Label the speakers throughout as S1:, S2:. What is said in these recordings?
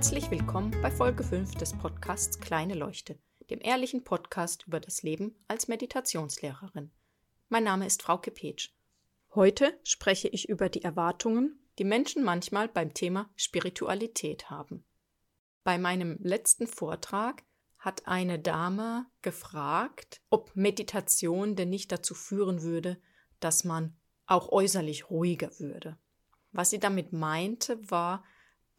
S1: Herzlich willkommen bei Folge 5 des Podcasts Kleine Leuchte, dem ehrlichen Podcast über das Leben als Meditationslehrerin. Mein Name ist Frau Kepetsch. Heute spreche ich über die Erwartungen, die Menschen manchmal beim Thema Spiritualität haben. Bei meinem letzten Vortrag hat eine Dame gefragt, ob Meditation denn nicht dazu führen würde, dass man auch äußerlich ruhiger würde. Was sie damit meinte, war,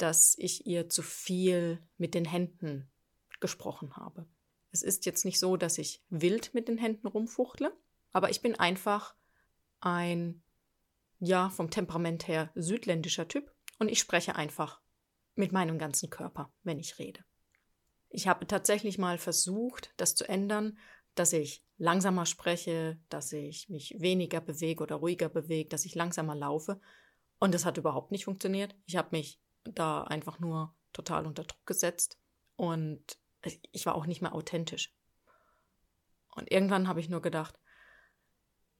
S1: dass ich ihr zu viel mit den Händen gesprochen habe. Es ist jetzt nicht so, dass ich wild mit den Händen rumfuchtle, aber ich bin einfach ein, ja, vom Temperament her südländischer Typ und ich spreche einfach mit meinem ganzen Körper, wenn ich rede. Ich habe tatsächlich mal versucht, das zu ändern, dass ich langsamer spreche, dass ich mich weniger bewege oder ruhiger bewege, dass ich langsamer laufe. Und das hat überhaupt nicht funktioniert. Ich habe mich da einfach nur total unter Druck gesetzt und ich war auch nicht mehr authentisch. Und irgendwann habe ich nur gedacht,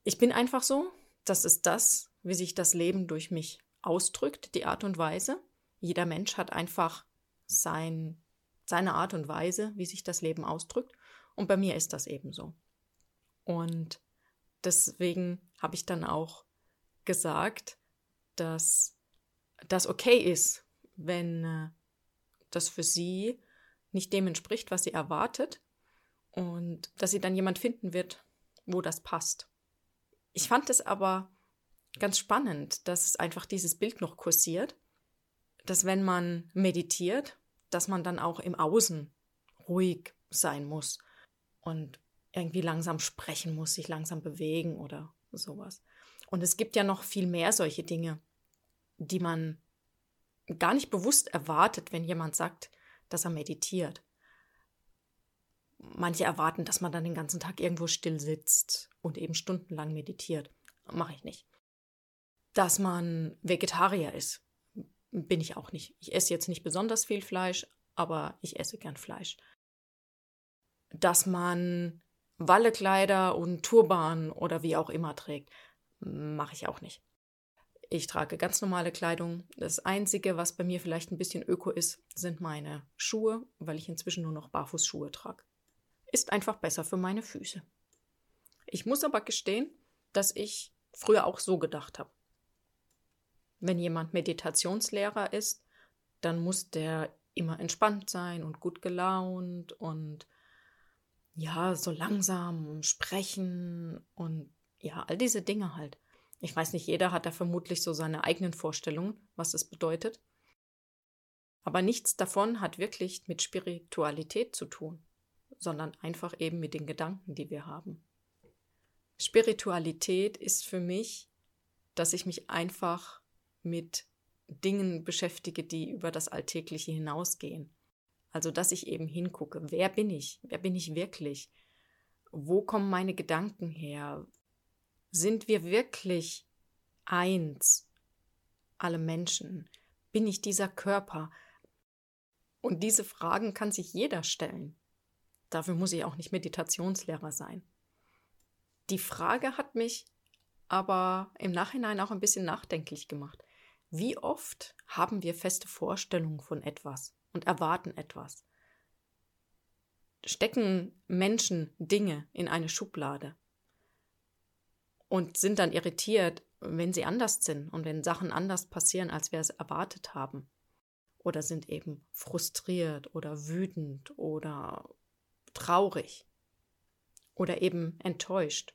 S1: ich bin einfach so, das ist das, wie sich das Leben durch mich ausdrückt, die Art und Weise. Jeder Mensch hat einfach sein, seine Art und Weise, wie sich das Leben ausdrückt. Und bei mir ist das eben so. Und deswegen habe ich dann auch gesagt, dass das okay ist, wenn äh, das für sie nicht dem entspricht, was sie erwartet und dass sie dann jemand finden wird, wo das passt. Ich fand es aber ganz spannend, dass einfach dieses Bild noch kursiert, dass wenn man meditiert, dass man dann auch im Außen ruhig sein muss und irgendwie langsam sprechen muss, sich langsam bewegen oder sowas. Und es gibt ja noch viel mehr solche Dinge, die man gar nicht bewusst erwartet, wenn jemand sagt, dass er meditiert. Manche erwarten, dass man dann den ganzen Tag irgendwo still sitzt und eben stundenlang meditiert. Mache ich nicht. Dass man Vegetarier ist, bin ich auch nicht. Ich esse jetzt nicht besonders viel Fleisch, aber ich esse gern Fleisch. Dass man Wallekleider und Turban oder wie auch immer trägt, mache ich auch nicht. Ich trage ganz normale Kleidung. Das Einzige, was bei mir vielleicht ein bisschen öko ist, sind meine Schuhe, weil ich inzwischen nur noch Barfußschuhe trage. Ist einfach besser für meine Füße. Ich muss aber gestehen, dass ich früher auch so gedacht habe. Wenn jemand Meditationslehrer ist, dann muss der immer entspannt sein und gut gelaunt und ja, so langsam sprechen und ja, all diese Dinge halt. Ich weiß nicht, jeder hat da vermutlich so seine eigenen Vorstellungen, was das bedeutet. Aber nichts davon hat wirklich mit Spiritualität zu tun, sondern einfach eben mit den Gedanken, die wir haben. Spiritualität ist für mich, dass ich mich einfach mit Dingen beschäftige, die über das Alltägliche hinausgehen. Also, dass ich eben hingucke, wer bin ich? Wer bin ich wirklich? Wo kommen meine Gedanken her? Sind wir wirklich eins, alle Menschen? Bin ich dieser Körper? Und diese Fragen kann sich jeder stellen. Dafür muss ich auch nicht Meditationslehrer sein. Die Frage hat mich aber im Nachhinein auch ein bisschen nachdenklich gemacht. Wie oft haben wir feste Vorstellungen von etwas und erwarten etwas? Stecken Menschen Dinge in eine Schublade und sind dann irritiert, wenn sie anders sind und wenn Sachen anders passieren, als wir es erwartet haben. Oder sind eben frustriert oder wütend oder traurig oder eben enttäuscht.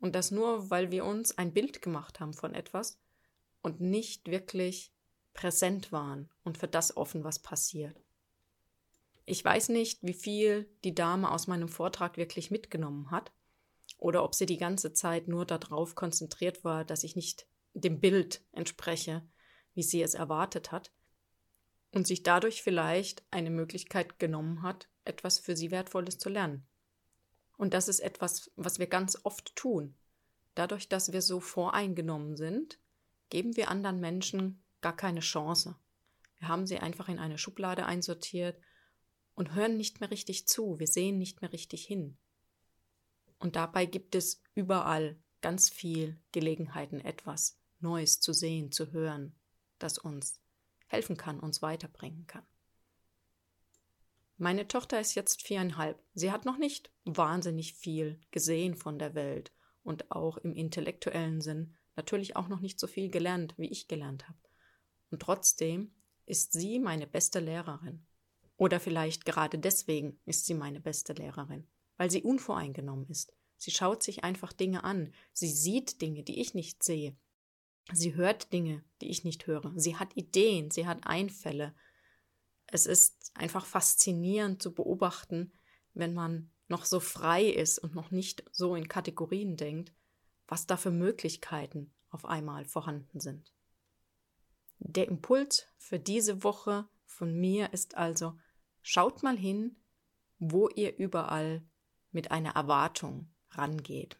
S1: Und das nur, weil wir uns ein Bild gemacht haben von etwas und nicht wirklich präsent waren und für das offen, was passiert. Ich weiß nicht, wie viel die Dame aus meinem Vortrag wirklich mitgenommen hat oder ob sie die ganze Zeit nur darauf konzentriert war, dass ich nicht dem Bild entspreche, wie sie es erwartet hat, und sich dadurch vielleicht eine Möglichkeit genommen hat, etwas für sie Wertvolles zu lernen. Und das ist etwas, was wir ganz oft tun. Dadurch, dass wir so voreingenommen sind, geben wir anderen Menschen gar keine Chance. Wir haben sie einfach in eine Schublade einsortiert und hören nicht mehr richtig zu, wir sehen nicht mehr richtig hin. Und dabei gibt es überall ganz viel Gelegenheiten, etwas Neues zu sehen, zu hören, das uns helfen kann, uns weiterbringen kann. Meine Tochter ist jetzt viereinhalb. Sie hat noch nicht wahnsinnig viel gesehen von der Welt und auch im intellektuellen Sinn natürlich auch noch nicht so viel gelernt, wie ich gelernt habe. Und trotzdem ist sie meine beste Lehrerin. Oder vielleicht gerade deswegen ist sie meine beste Lehrerin, weil sie unvoreingenommen ist. Sie schaut sich einfach Dinge an, sie sieht Dinge, die ich nicht sehe. Sie hört Dinge, die ich nicht höre. Sie hat Ideen, sie hat Einfälle, es ist einfach faszinierend zu beobachten, wenn man noch so frei ist und noch nicht so in Kategorien denkt, was da für Möglichkeiten auf einmal vorhanden sind. Der Impuls für diese Woche von mir ist also, schaut mal hin, wo ihr überall mit einer Erwartung rangeht,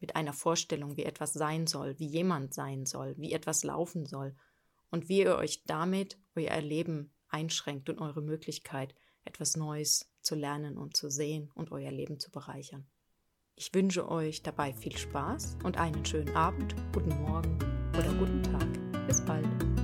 S1: mit einer Vorstellung, wie etwas sein soll, wie jemand sein soll, wie etwas laufen soll und wie ihr euch damit euer Erleben einschränkt und eure Möglichkeit, etwas Neues zu lernen und zu sehen und euer Leben zu bereichern. Ich wünsche euch dabei viel Spaß und einen schönen Abend, guten Morgen oder guten Tag. Bis bald.